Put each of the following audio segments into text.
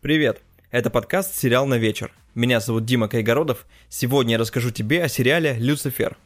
Привет! Это подкаст «Сериал на вечер». Меня зовут Дима Кайгородов. Сегодня я расскажу тебе о сериале «Люцифер».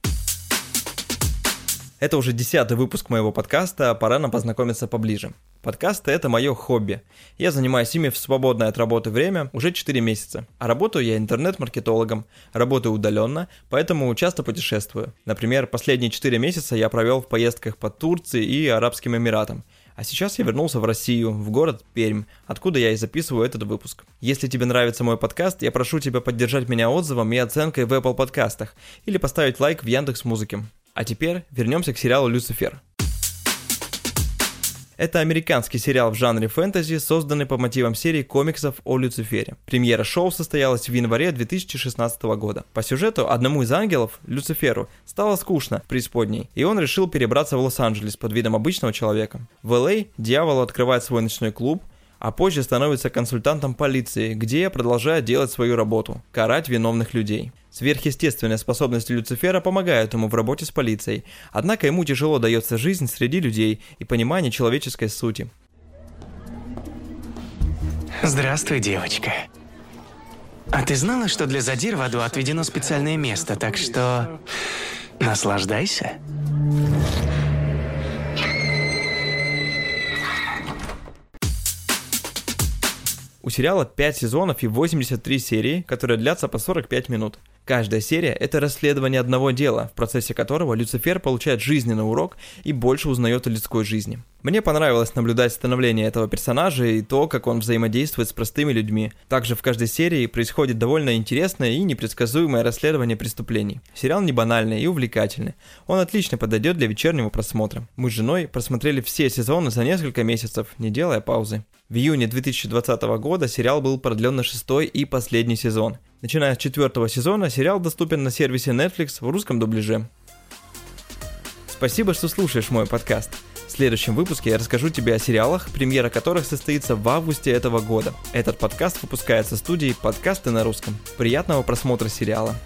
Это уже десятый выпуск моего подкаста, пора нам познакомиться поближе. Подкасты — это мое хобби. Я занимаюсь ими в свободное от работы время уже 4 месяца. А работаю я интернет-маркетологом, работаю удаленно, поэтому часто путешествую. Например, последние 4 месяца я провел в поездках по Турции и Арабским Эмиратам. А сейчас я вернулся в Россию, в город Пермь, откуда я и записываю этот выпуск. Если тебе нравится мой подкаст, я прошу тебя поддержать меня отзывом и оценкой в Apple подкастах или поставить лайк в Яндекс Музыке. А теперь вернемся к сериалу «Люцифер». Это американский сериал в жанре фэнтези, созданный по мотивам серии комиксов о Люцифере. Премьера шоу состоялась в январе 2016 года. По сюжету одному из ангелов, Люциферу, стало скучно в преисподней, и он решил перебраться в Лос-Анджелес под видом обычного человека. В Л.А. дьявол открывает свой ночной клуб, а позже становится консультантом полиции, где продолжает делать свою работу – карать виновных людей. Сверхъестественные способности Люцифера помогают ему в работе с полицией, однако ему тяжело дается жизнь среди людей и понимание человеческой сути. Здравствуй, девочка. А ты знала, что для задир в аду отведено специальное место, так что наслаждайся. У сериала 5 сезонов и 83 серии, которые длятся по 45 минут. Каждая серия – это расследование одного дела, в процессе которого Люцифер получает жизненный урок и больше узнает о людской жизни. Мне понравилось наблюдать становление этого персонажа и то, как он взаимодействует с простыми людьми. Также в каждой серии происходит довольно интересное и непредсказуемое расследование преступлений. Сериал не банальный и увлекательный. Он отлично подойдет для вечернего просмотра. Мы с женой просмотрели все сезоны за несколько месяцев, не делая паузы. В июне 2020 года сериал был продлен на шестой и последний сезон. Начиная с четвертого сезона, сериал доступен на сервисе Netflix в русском дубляже. Спасибо, что слушаешь мой подкаст. В следующем выпуске я расскажу тебе о сериалах, премьера которых состоится в августе этого года. Этот подкаст выпускается студией «Подкасты на русском». Приятного просмотра сериала.